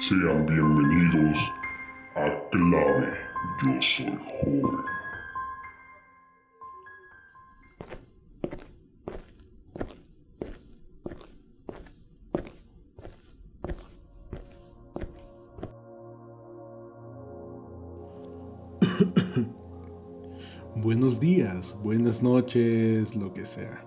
Sean bienvenidos a Clave Yo Soy Joven. Buenos días, buenas noches, lo que sea.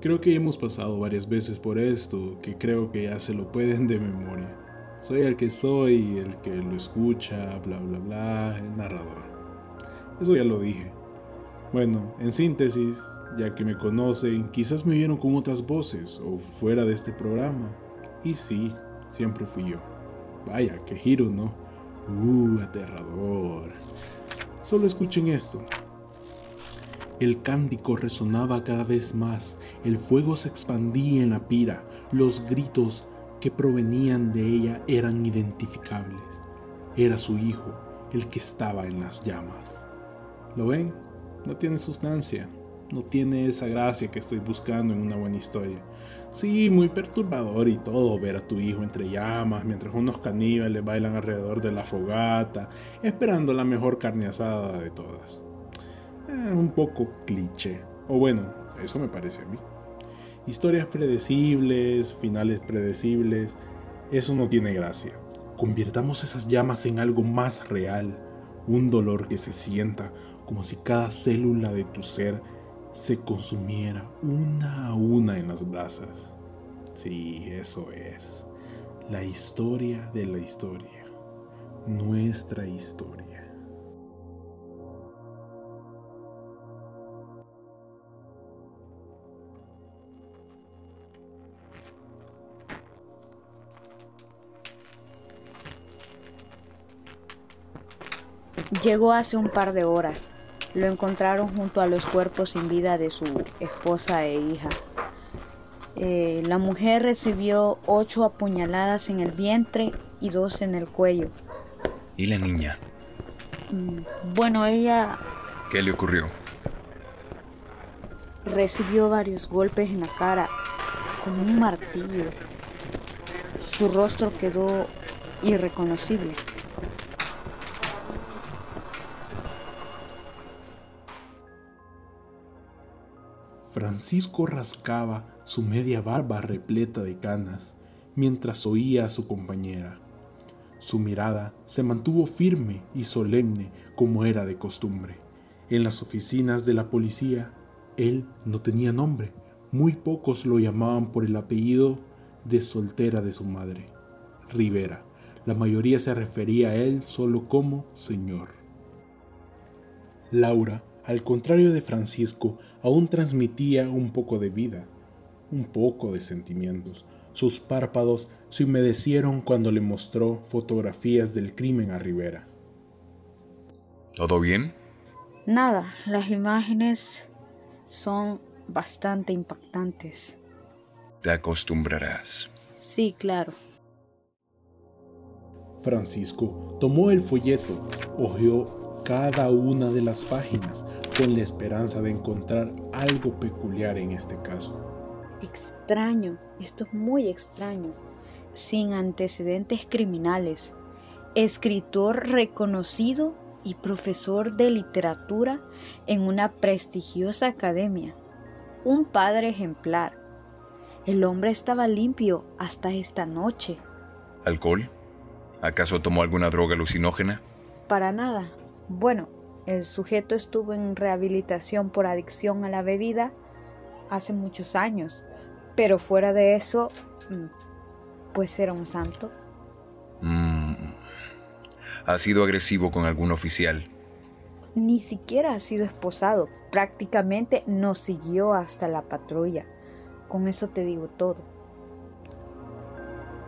Creo que hemos pasado varias veces por esto, que creo que ya se lo pueden de memoria. Soy el que soy, el que lo escucha, bla bla bla, el narrador. Eso ya lo dije. Bueno, en síntesis, ya que me conocen, quizás me vieron con otras voces o fuera de este programa. Y sí, siempre fui yo. Vaya, qué giro, ¿no? Uh, aterrador. Solo escuchen esto. El cántico resonaba cada vez más, el fuego se expandía en la pira, los gritos que provenían de ella eran identificables. Era su hijo, el que estaba en las llamas. ¿Lo ven? No tiene sustancia, no tiene esa gracia que estoy buscando en una buena historia. Sí, muy perturbador y todo ver a tu hijo entre llamas mientras unos caníbales bailan alrededor de la fogata, esperando la mejor carne asada de todas. Eh, un poco cliché. O bueno, eso me parece a mí. Historias predecibles, finales predecibles, eso no tiene gracia. Convirtamos esas llamas en algo más real, un dolor que se sienta como si cada célula de tu ser se consumiera una a una en las brasas. Sí, eso es. La historia de la historia. Nuestra historia. Llegó hace un par de horas. Lo encontraron junto a los cuerpos sin vida de su esposa e hija. Eh, la mujer recibió ocho apuñaladas en el vientre y dos en el cuello. ¿Y la niña? Mm, bueno, ella ¿Qué le ocurrió? recibió varios golpes en la cara con un martillo. Su rostro quedó irreconocible. Francisco rascaba su media barba repleta de canas mientras oía a su compañera. Su mirada se mantuvo firme y solemne como era de costumbre. En las oficinas de la policía, él no tenía nombre. Muy pocos lo llamaban por el apellido de soltera de su madre, Rivera. La mayoría se refería a él solo como señor. Laura al contrario de Francisco, aún transmitía un poco de vida, un poco de sentimientos. Sus párpados se humedecieron cuando le mostró fotografías del crimen a Rivera. ¿Todo bien? Nada, las imágenes son bastante impactantes. Te acostumbrarás. Sí, claro. Francisco tomó el folleto, hojeó cada una de las páginas con la esperanza de encontrar algo peculiar en este caso. Extraño, esto es muy extraño. Sin antecedentes criminales. Escritor reconocido y profesor de literatura en una prestigiosa academia. Un padre ejemplar. El hombre estaba limpio hasta esta noche. ¿Alcohol? ¿Acaso tomó alguna droga alucinógena? Para nada. Bueno, el sujeto estuvo en rehabilitación por adicción a la bebida hace muchos años, pero fuera de eso, mm, pues era un santo. Mm. ¿Ha sido agresivo con algún oficial? Ni siquiera ha sido esposado, prácticamente nos siguió hasta la patrulla. Con eso te digo todo.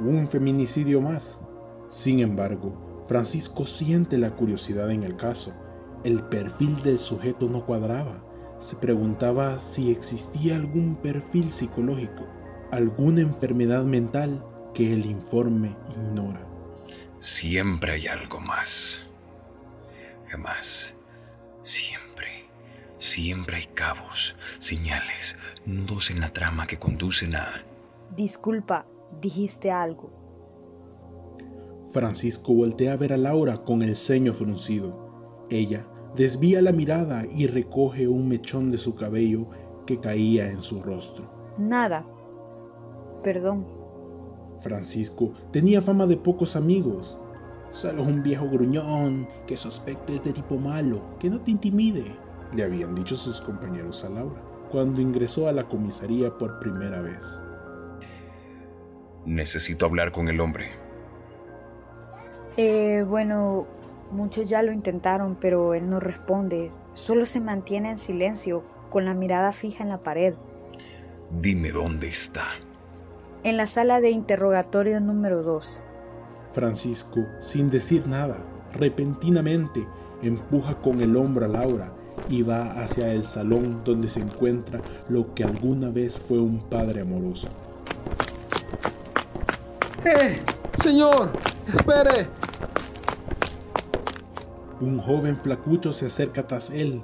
Un feminicidio más. Sin embargo, Francisco siente la curiosidad en el caso. El perfil del sujeto no cuadraba. Se preguntaba si existía algún perfil psicológico, alguna enfermedad mental que el informe ignora. Siempre hay algo más. Jamás. Siempre. Siempre hay cabos, señales, nudos en la trama que conducen a... Disculpa, dijiste algo. Francisco voltea a ver a Laura con el ceño fruncido. Ella desvía la mirada y recoge un mechón de su cabello que caía en su rostro. Nada. Perdón. Francisco tenía fama de pocos amigos. Solo un viejo gruñón que su aspecto es de tipo malo, que no te intimide, le habían dicho sus compañeros a Laura cuando ingresó a la comisaría por primera vez. Necesito hablar con el hombre. Eh, bueno, muchos ya lo intentaron, pero él no responde. Solo se mantiene en silencio, con la mirada fija en la pared. Dime dónde está. En la sala de interrogatorio número 2. Francisco, sin decir nada, repentinamente empuja con el hombro a Laura y va hacia el salón donde se encuentra lo que alguna vez fue un padre amoroso. ¡Eh! Señor, espere. Un joven flacucho se acerca tras él,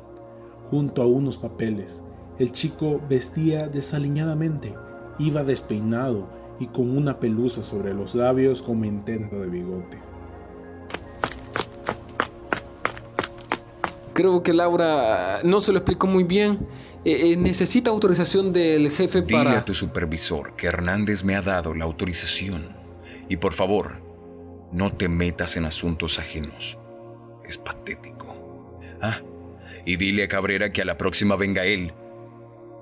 junto a unos papeles. El chico vestía desaliñadamente, iba despeinado y con una pelusa sobre los labios como intento de bigote. Creo que Laura no se lo explicó muy bien. Eh, eh, necesita autorización del jefe Dile para... a tu supervisor que Hernández me ha dado la autorización. Y por favor, no te metas en asuntos ajenos. Es patético. Ah, y dile a Cabrera que a la próxima venga él.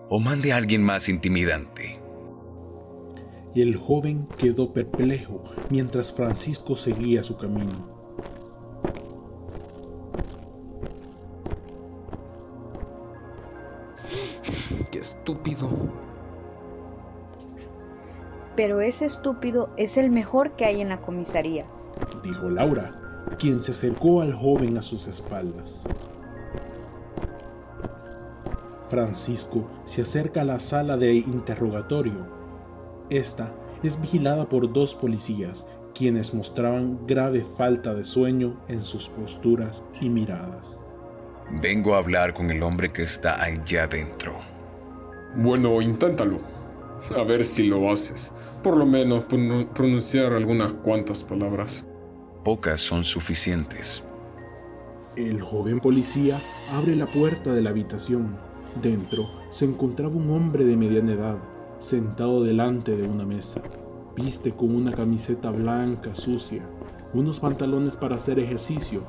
O mande a alguien más intimidante. Y el joven quedó perplejo mientras Francisco seguía su camino. Qué estúpido. Pero ese estúpido es el mejor que hay en la comisaría. dijo Laura, quien se acercó al joven a sus espaldas. Francisco se acerca a la sala de interrogatorio. Esta es vigilada por dos policías, quienes mostraban grave falta de sueño en sus posturas y miradas. Vengo a hablar con el hombre que está allá adentro. Bueno, inténtalo. A ver si lo haces. Por lo menos pron- pronunciar algunas cuantas palabras. Pocas son suficientes. El joven policía abre la puerta de la habitación. Dentro se encontraba un hombre de mediana edad, sentado delante de una mesa. Viste con una camiseta blanca sucia, unos pantalones para hacer ejercicio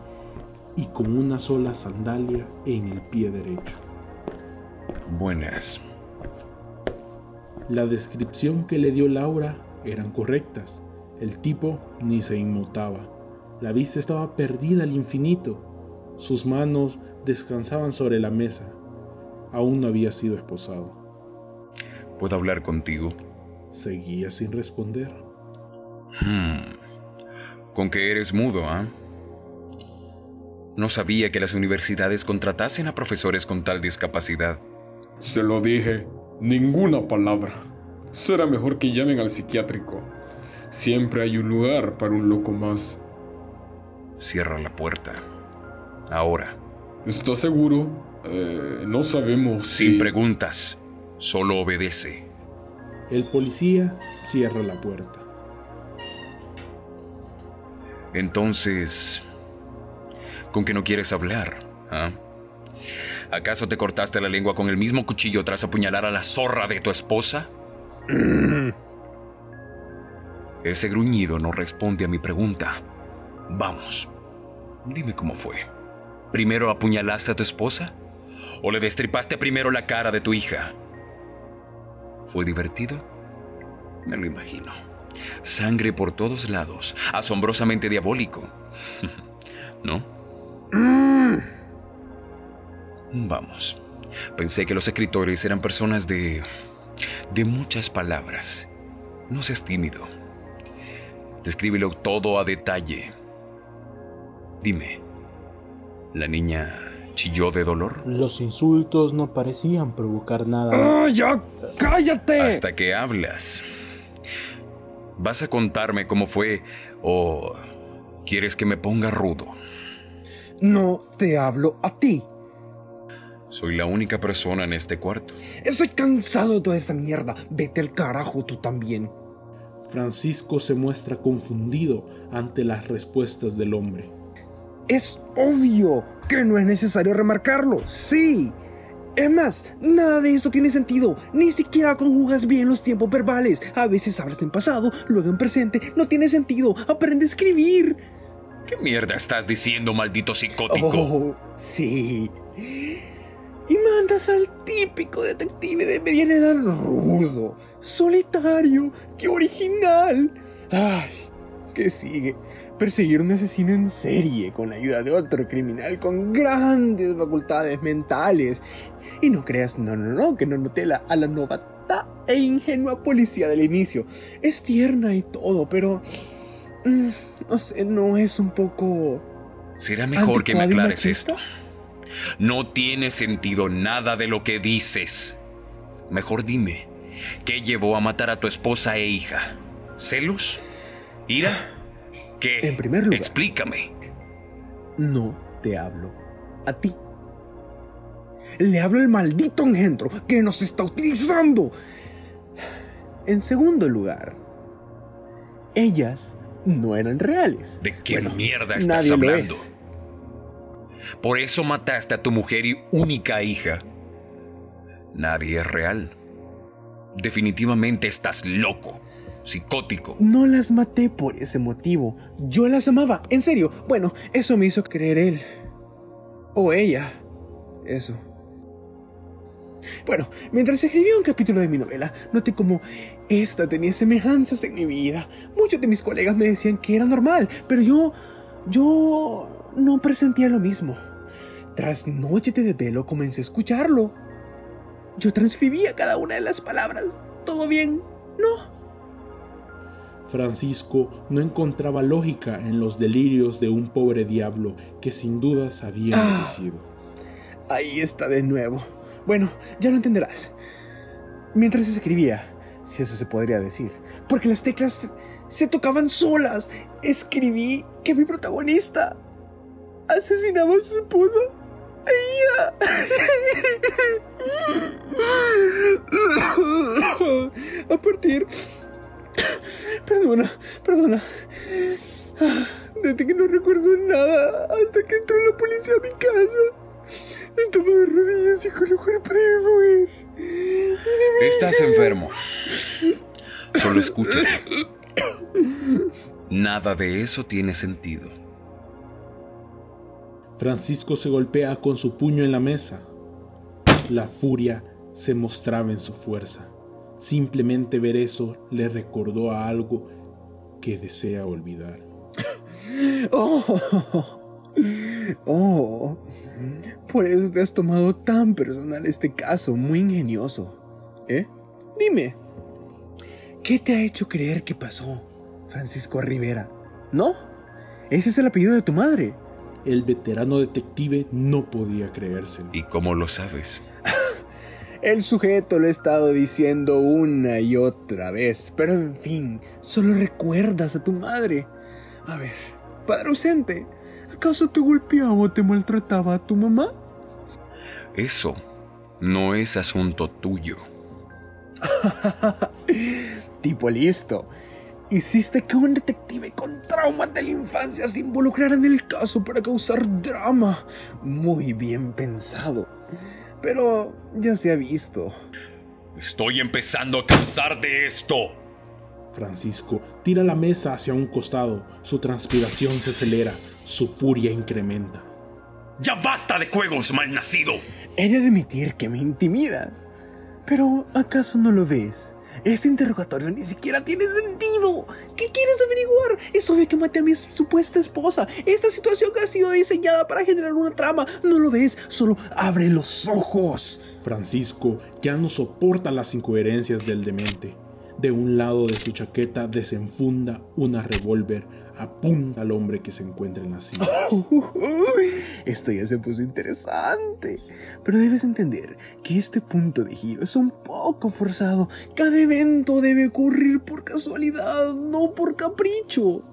y con una sola sandalia en el pie derecho. Buenas. La descripción que le dio Laura eran correctas. El tipo ni se inmutaba. La vista estaba perdida al infinito. Sus manos descansaban sobre la mesa. Aún no había sido esposado. ¿Puedo hablar contigo? Seguía sin responder. Hmm. Con que eres mudo, ¿ah? No sabía que las universidades contratasen a profesores con tal discapacidad. Se lo dije. Ninguna palabra. Será mejor que llamen al psiquiátrico. Siempre hay un lugar para un loco más. Cierra la puerta. Ahora. ¿Estás seguro? Eh, no sabemos si... Sin preguntas. Solo obedece. El policía cierra la puerta. Entonces... ¿Con qué no quieres hablar? ¿Ah? ¿Acaso te cortaste la lengua con el mismo cuchillo tras apuñalar a la zorra de tu esposa? Ese gruñido no responde a mi pregunta. Vamos, dime cómo fue. ¿Primero apuñalaste a tu esposa? ¿O le destripaste primero la cara de tu hija? ¿Fue divertido? Me lo imagino. Sangre por todos lados, asombrosamente diabólico. ¿No? Vamos. Pensé que los escritores eran personas de... de muchas palabras. No seas tímido. Descríbelo todo a detalle. Dime, ¿la niña chilló de dolor? Los insultos no parecían provocar nada. ¡Ah, ya! ¡Cállate! Hasta que hablas. ¿Vas a contarme cómo fue o quieres que me ponga rudo? No te hablo a ti. Soy la única persona en este cuarto. Estoy cansado de toda esta mierda. Vete al carajo tú también. Francisco se muestra confundido ante las respuestas del hombre. Es obvio que no es necesario remarcarlo, sí. Es más, nada de esto tiene sentido. Ni siquiera conjugas bien los tiempos verbales. A veces hablas en pasado, luego en presente. No tiene sentido. Aprende a escribir. ¿Qué mierda estás diciendo, maldito psicótico? Oh, sí. Y mandas al típico detective de mediana edad rudo, solitario, qué original. Ay, ¿qué sigue? Perseguir un asesino en serie con la ayuda de otro criminal con grandes facultades mentales. Y no creas, no, no, no, que no noté la, a la novata e ingenua policía del inicio. Es tierna y todo, pero... mm, no sé, no es un poco... Será mejor que me ¿Anticuado y aclares esto. No tiene sentido nada de lo que dices. Mejor dime, ¿qué llevó a matar a tu esposa e hija? ¿Celos? ¿Ira? ¿Qué? En primer lugar. Explícame. No te hablo a ti. Le hablo al maldito engendro que nos está utilizando. En segundo lugar, ellas no eran reales. ¿De qué Bueno, mierda estás hablando? es. Por eso mataste a tu mujer y única hija. Nadie es real. Definitivamente estás loco, psicótico. No las maté por ese motivo. Yo las amaba, en serio. Bueno, eso me hizo creer él. O ella. Eso. Bueno, mientras escribía un capítulo de mi novela, noté como esta tenía semejanzas en mi vida. Muchos de mis colegas me decían que era normal, pero yo. yo no presentía lo mismo. Tras noches de desvelo comencé a escucharlo. Yo transcribía cada una de las palabras. ¿Todo bien? No. Francisco no encontraba lógica en los delirios de un pobre diablo que sin dudas había Ah. merecido. Ahí está de nuevo. Bueno, ya lo entenderás. Mientras escribía, si eso se podría decir, porque las teclas se tocaban solas, escribí que mi protagonista asesinaba a su esposa. Ella. A partir... Perdona, perdona. Desde que no recuerdo nada hasta que entró la policía a mi casa. Estaba de rodillas y con el cuerpo de mi mujer. Estás enfermo. Solo escúchame. Nada de eso tiene sentido. Francisco se golpea con su puño en la mesa. La furia se mostraba en su fuerza. Simplemente ver eso le recordó a algo que desea olvidar. Oh, oh, por eso te has tomado tan personal este caso, muy ingenioso. ¿Eh? Dime, ¿qué te ha hecho creer que pasó, Francisco Rivera? ¿No? Ese es el apellido de tu madre. El veterano detective no podía creérselo. ¿Y cómo lo sabes? El sujeto lo ha estado diciendo una y otra vez, pero en fin, solo recuerdas a tu madre. A ver, padre ausente, ¿acaso te golpeaba o te maltrataba a tu mamá? Eso no es asunto tuyo. tipo listo. Hiciste que un detective con traumas de la infancia se involucrara en el caso para causar drama. Muy bien pensado. Pero ya se ha visto. Estoy empezando a cansar de esto. Francisco tira la mesa hacia un costado. Su transpiración se acelera. Su furia incrementa. ¡Ya basta de juegos, malnacido! He de admitir que me intimida. Pero, ¿acaso no lo ves? Este interrogatorio ni siquiera tiene sentido. ¿Qué quieres averiguar? Es obvio que maté a mi supuesta esposa. Esta situación ha sido diseñada para generar una trama. ¿No lo ves? Solo abre los ojos. Francisco ya no soporta las incoherencias del demente. De un lado de su chaqueta desenfunda una revólver, apunta al hombre que se encuentra en la silla. Esto ya se puso interesante. Pero debes entender que este punto de giro es un poco forzado. Cada evento debe ocurrir por casualidad, no por capricho.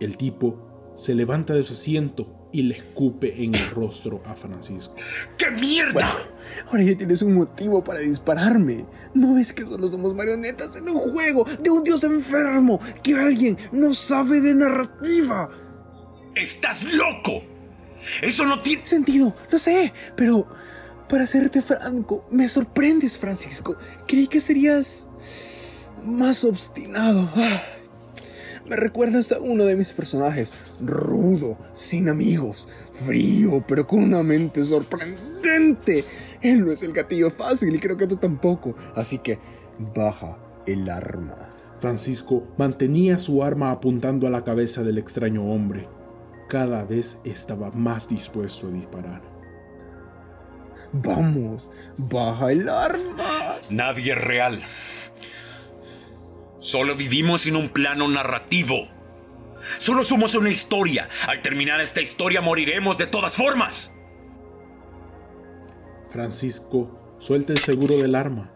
El tipo se levanta de su asiento y le escupe en el rostro a Francisco. ¡Qué mierda! Ahora ya tienes un motivo para dispararme. ¿No ves que solo somos marionetas en un juego de un dios enfermo? Que alguien no sabe de narrativa. ¡Estás loco! Eso no tiene... Sentido, lo sé, pero para serte franco, me sorprendes, Francisco. Creí que serías más obstinado. Ah, Me recuerdas a uno de mis personajes, rudo, sin amigos, frío, pero con una mente sorprendente. Él no es el gatillo fácil y creo que tú tampoco. Así que baja el arma. Francisco mantenía su arma apuntando a la cabeza del extraño hombre. Cada vez estaba más dispuesto a disparar. Vamos, baja el arma. Nadie es real. Solo vivimos en un plano narrativo. Solo somos una historia. Al terminar esta historia moriremos de todas formas. Francisco suelta el seguro del arma.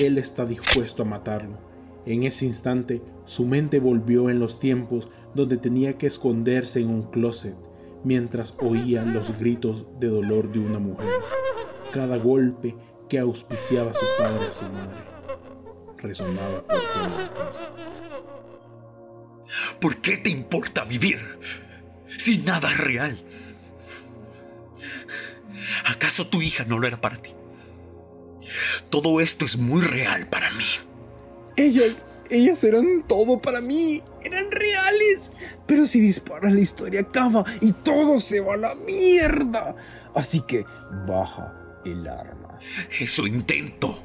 Él está dispuesto a matarlo. En ese instante, su mente volvió en los tiempos donde tenía que esconderse en un closet mientras oía los gritos de dolor de una mujer. Cada golpe que auspiciaba a su padre y a su madre resonaba por toda la casa. ¿Por qué te importa vivir si nada es real? ¿Acaso tu hija no lo era para ti? Todo esto es muy real para mí. Ellas, ellas eran todo para mí. Eran reales. Pero si disparas la historia acaba y todo se va a la mierda. Así que baja el arma. Eso intento.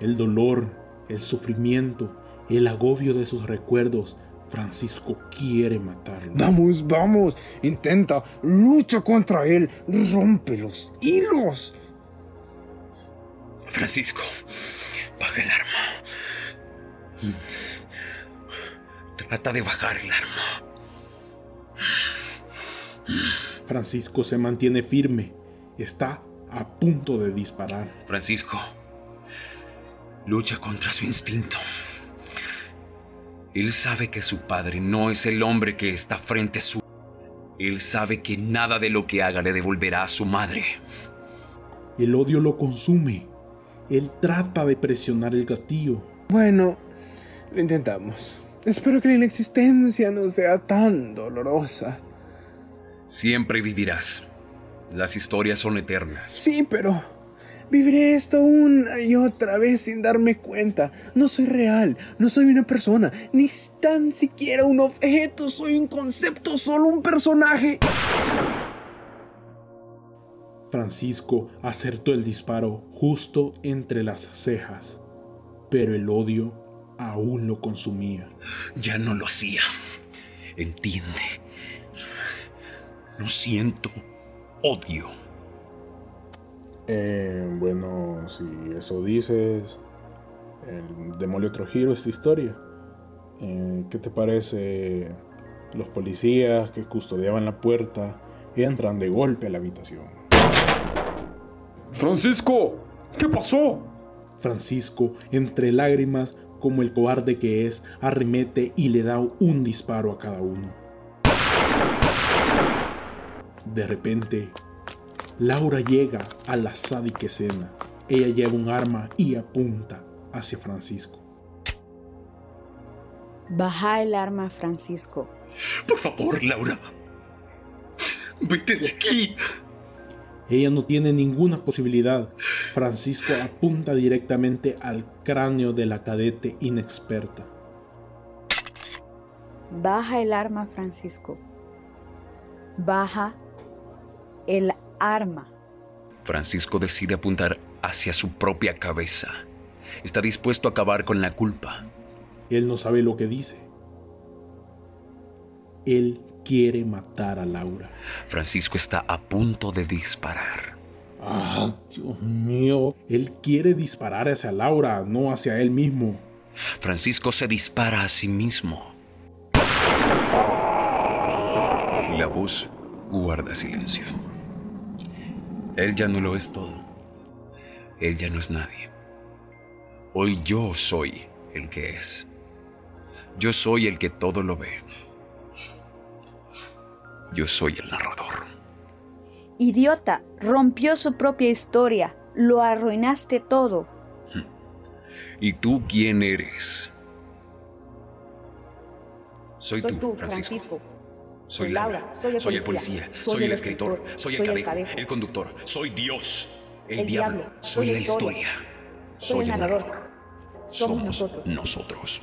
El dolor, el sufrimiento, el agobio de sus recuerdos, Francisco quiere matarlo. Vamos, vamos. Intenta. Lucha contra él. Rompe los hilos. Francisco, baja el arma. Trata de bajar el arma. Francisco se mantiene firme. Está a punto de disparar. Francisco, lucha contra su instinto. Él sabe que su padre no es el hombre que está frente a su... Él sabe que nada de lo que haga le devolverá a su madre. El odio lo consume. Él trata de presionar el gatillo. Bueno, lo intentamos. Espero que la inexistencia no sea tan dolorosa. Siempre vivirás. Las historias son eternas. Sí, pero viviré esto una y otra vez sin darme cuenta. No soy real, no soy una persona, ni tan siquiera un objeto, soy un concepto, solo un personaje. Francisco acertó el disparo justo entre las cejas, pero el odio aún lo consumía. Ya no lo hacía. Entiende. No siento odio. Eh, bueno, si eso dices, eh, démosle otro giro esta historia. Eh, ¿Qué te parece? Los policías que custodiaban la puerta entran de golpe a la habitación. Francisco, ¿qué pasó? Francisco, entre lágrimas, como el cobarde que es, arremete y le da un disparo a cada uno. De repente, Laura llega a la sádica escena. Ella lleva un arma y apunta hacia Francisco. Baja el arma, Francisco. Por favor, Laura. Vete de aquí. Ella no tiene ninguna posibilidad. Francisco apunta directamente al cráneo de la cadete inexperta. Baja el arma, Francisco. Baja el arma. Francisco decide apuntar hacia su propia cabeza. Está dispuesto a acabar con la culpa. Él no sabe lo que dice. Él quiere matar a Laura. Francisco está a punto de disparar. Ah, Dios mío. Él quiere disparar hacia Laura, no hacia él mismo. Francisco se dispara a sí mismo. La voz guarda silencio. Él ya no lo es todo. Él ya no es nadie. Hoy yo soy el que es. Yo soy el que todo lo ve. Yo soy el narrador. Idiota, rompió su propia historia. Lo arruinaste todo. ¿Y tú quién eres? Soy, tú, Francisco. Soy Laura, soy el, policía, soy, el escritor, soy el cadejo, el, conductor, soy Dios, el, diablo, soy la historia, soy el narrador. Somos nosotros. nosotros.